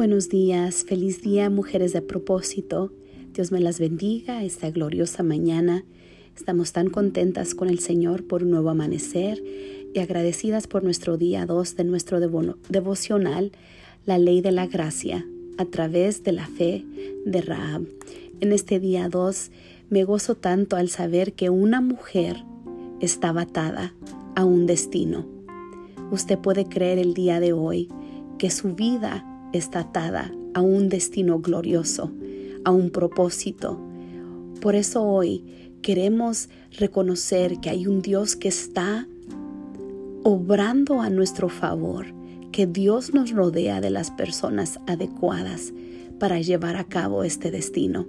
Buenos días, feliz día mujeres de propósito. Dios me las bendiga esta gloriosa mañana. Estamos tan contentas con el Señor por un nuevo amanecer y agradecidas por nuestro día 2 de nuestro devocional, la ley de la gracia, a través de la fe de Rahab. En este día 2 me gozo tanto al saber que una mujer estaba atada a un destino. Usted puede creer el día de hoy que su vida está atada a un destino glorioso, a un propósito. Por eso hoy queremos reconocer que hay un Dios que está obrando a nuestro favor, que Dios nos rodea de las personas adecuadas para llevar a cabo este destino.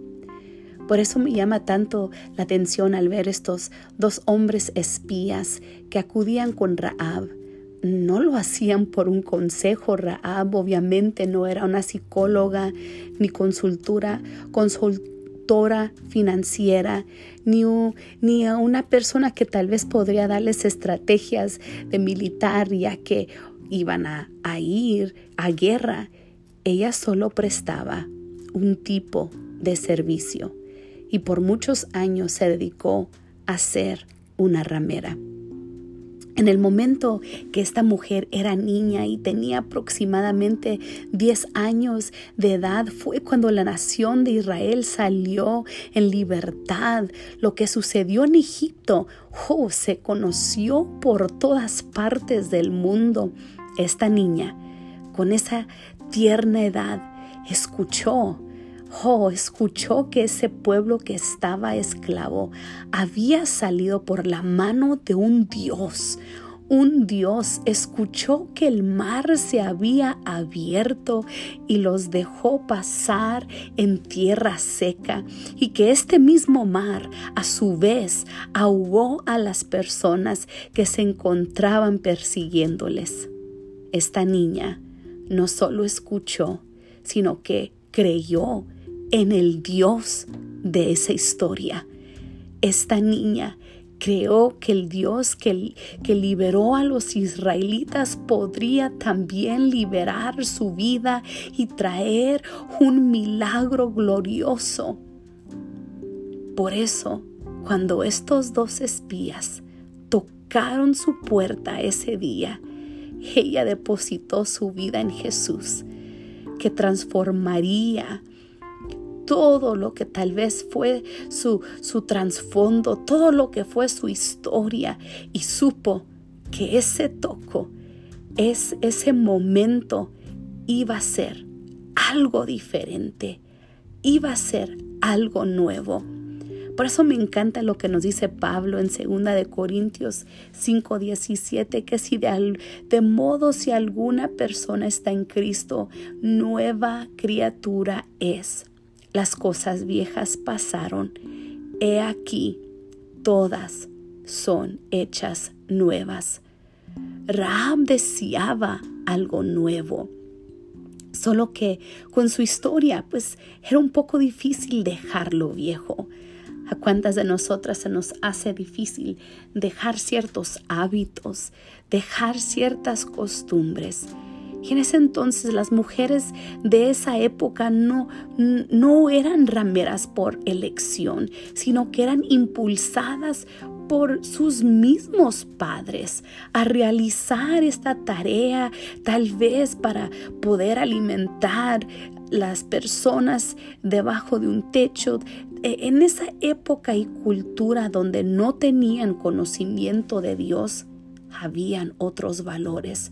Por eso me llama tanto la atención al ver estos dos hombres espías que acudían con Raab no lo hacían por un consejo. Raab obviamente no era una psicóloga ni consultora, consultora financiera, ni, ni a una persona que tal vez podría darles estrategias de militar ya que iban a, a ir a guerra. Ella solo prestaba un tipo de servicio y por muchos años se dedicó a ser una ramera. En el momento que esta mujer era niña y tenía aproximadamente 10 años de edad, fue cuando la nación de Israel salió en libertad. Lo que sucedió en Egipto oh, se conoció por todas partes del mundo. Esta niña, con esa tierna edad, escuchó Oh, escuchó que ese pueblo que estaba esclavo había salido por la mano de un Dios. Un Dios escuchó que el mar se había abierto y los dejó pasar en tierra seca y que este mismo mar a su vez ahogó a las personas que se encontraban persiguiéndoles. Esta niña no solo escuchó, sino que creyó en el Dios de esa historia. Esta niña creó que el Dios que, que, liberó a los israelitas podría también liberar su vida y traer un milagro glorioso. Por eso, cuando estos dos espías tocaron su puerta ese día, ella depositó su vida en Jesús, que transformaría todo lo que tal vez fue su, su trasfondo, todo lo que fue su historia y supo que ese toco, es, ese momento iba a ser algo diferente, iba a ser algo nuevo. Por eso me encanta lo que nos dice Pablo en 2 de Corintios 5:17 que si de, de modo si alguna persona está en Cristo, nueva criatura es las cosas viejas pasaron, he aquí, todas son hechas nuevas. Rahab deseaba algo nuevo, solo que con su historia pues era un poco difícil dejarlo viejo. ¿A cuántas de nosotras se nos hace difícil dejar ciertos hábitos, dejar ciertas costumbres? En ese entonces las mujeres de esa época no, no eran rameras por elección, sino que eran impulsadas por sus mismos padres a realizar esta tarea, tal vez para poder alimentar las personas debajo de un techo. E, en esa época y cultura donde no tenían conocimiento de Dios, habían otros valores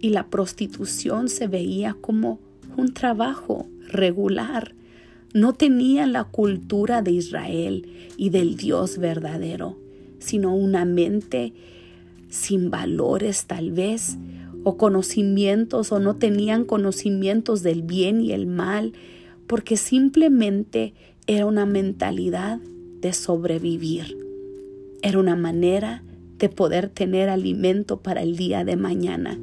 y la prostitución se veía como un trabajo regular. No tenían la cultura de Israel y del Dios verdadero, sino una mente sin valores tal vez, o conocimientos, o no tenían conocimientos del bien y el mal, porque simplemente era una mentalidad de sobrevivir. Era una manera de poder tener alimento para el día de mañana.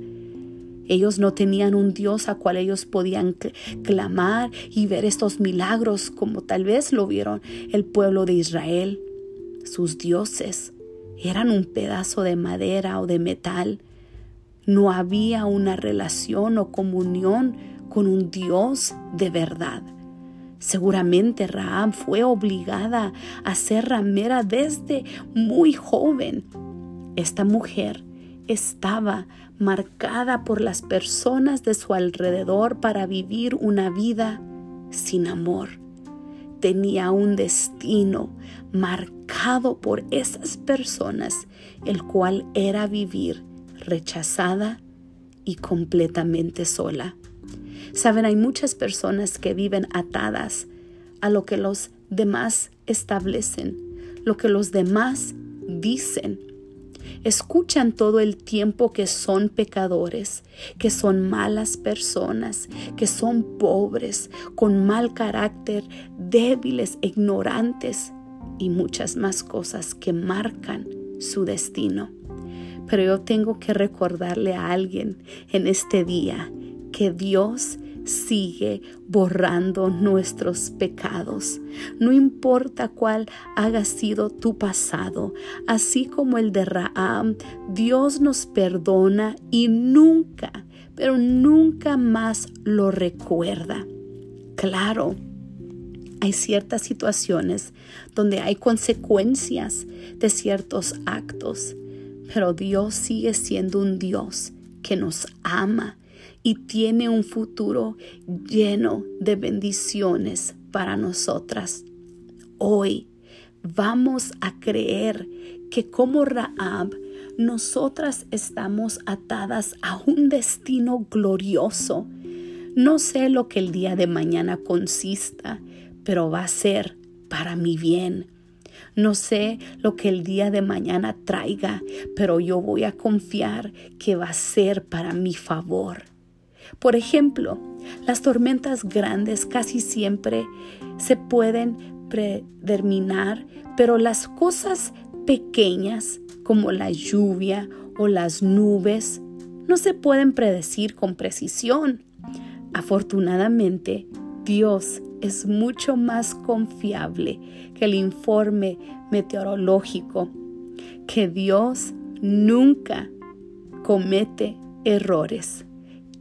Ellos no tenían un Dios a cual ellos podían clamar y ver estos milagros como tal vez lo vieron el pueblo de Israel. Sus dioses eran un pedazo de madera o de metal. No había una relación o comunión con un Dios de verdad. Seguramente Rahab fue obligada a ser ramera desde muy joven. Esta mujer estaba marcada por las personas de su alrededor para vivir una vida sin amor. Tenía un destino marcado por esas personas, el cual era vivir rechazada y completamente sola. Saben, hay muchas personas que viven atadas a lo que los demás establecen, lo que los demás dicen. Escuchan todo el tiempo que son pecadores, que son malas personas, que son pobres, con mal carácter, débiles, ignorantes y muchas más cosas que marcan su destino. Pero yo tengo que recordarle a alguien en este día que Dios sigue borrando nuestros pecados. No importa cuál haya sido tu pasado, así como el de Raam, Dios nos perdona y nunca, pero nunca más lo recuerda. Claro, hay ciertas situaciones donde hay consecuencias de ciertos actos, pero Dios sigue siendo un Dios que nos ama y tiene un futuro lleno de bendiciones para nosotras. Hoy vamos a creer que como Raab, nosotras estamos atadas a un destino glorioso. No sé lo que el día de mañana consista, pero va a ser para mi bien. No sé lo que el día de mañana traiga, pero yo voy a confiar que va a ser para mi favor. Por ejemplo, las tormentas grandes casi siempre se pueden predeterminar, pero las cosas pequeñas como la lluvia o las nubes no se pueden predecir con precisión. Afortunadamente, Dios es mucho más confiable que el informe meteorológico, que Dios nunca comete errores.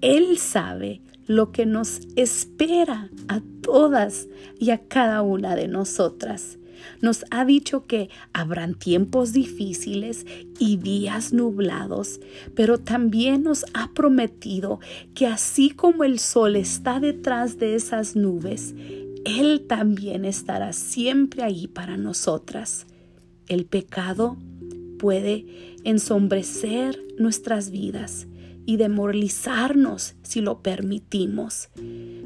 Él sabe lo que nos espera a todas y a cada una de nosotras. Nos ha dicho que habrán tiempos difíciles y días nublados, pero también nos ha prometido que así como el sol está detrás de esas nubes, Él también estará siempre ahí para nosotras. El pecado puede ensombrecer nuestras vidas y demoralizarnos si lo permitimos.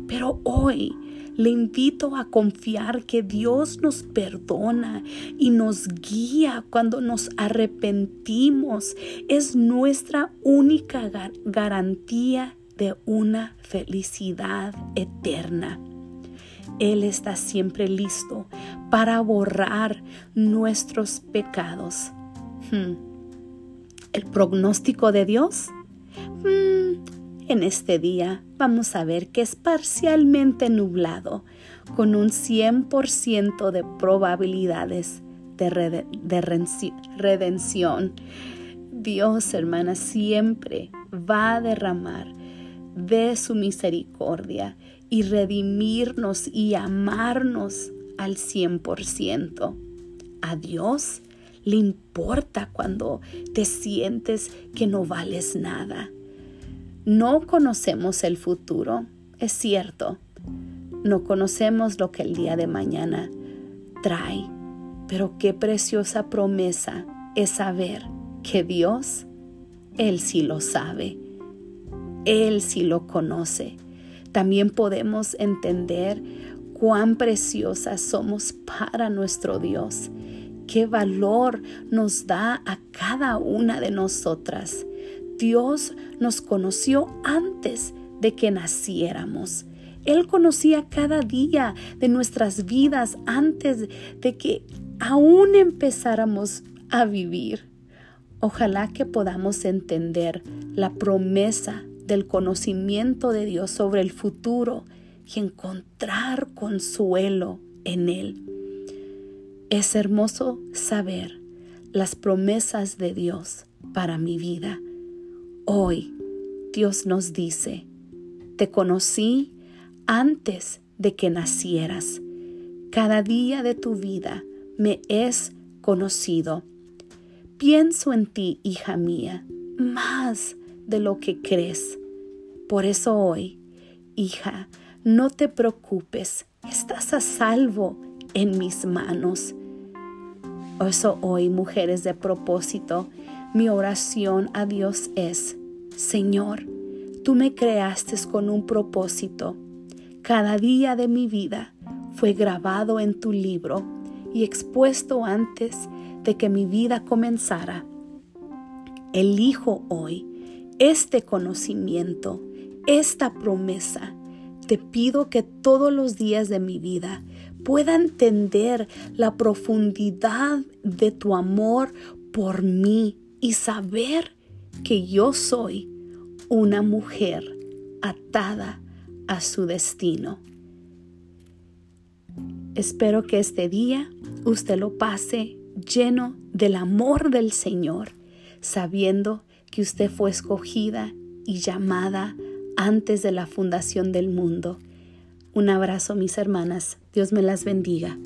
Pero hoy le invito a confiar que Dios nos perdona y nos guía cuando nos arrepentimos. Es nuestra única garantía de una felicidad eterna. Él está siempre listo para borrar nuestros pecados. Hmm. El pronóstico de Dios Mm, en este día vamos a ver que es parcialmente nublado, con un 100% de probabilidades de, redención. Dios, hermana, siempre va a derramar de su misericordia y redimirnos y amarnos al 100%. A Dios le importa cuando te sientes que no vales nada. No conocemos el futuro, es cierto. No conocemos lo que el día de mañana trae, pero qué preciosa promesa es saber que Dios, Él sí lo sabe, Él sí lo conoce. También podemos entender cuán preciosas somos para nuestro Dios, qué valor nos da a cada una de nosotras Dios nos conoció antes de que naciéramos. Él conocía cada día de nuestras vidas antes de que aún empezáramos a vivir. Ojalá que podamos entender la promesa del conocimiento de Dios sobre el futuro y encontrar consuelo en Él. Es hermoso saber las promesas de Dios para mi vida. Hoy Dios nos dice, Te conocí antes de que nacieras. Cada día de tu vida me es conocido. Pienso en ti, hija mía, más de lo que crees. Por eso hoy, hija, no te preocupes, estás a salvo en mis manos. Eso hoy, mujeres de propósito, mi oración a Dios es, Señor, tú me creaste con un propósito. Cada día de mi vida fue grabado en tu libro y expuesto antes de que mi vida comenzara. Elijo hoy este conocimiento, esta promesa. Te pido que todos los días de mi vida pueda entender la profundidad de tu amor por mí y saber que yo soy una mujer atada a su destino. Espero que este día usted lo pase lleno del amor del Señor, sabiendo que usted fue escogida y llamada antes de la fundación del mundo. Un abrazo, mis hermanas. Dios me las bendiga.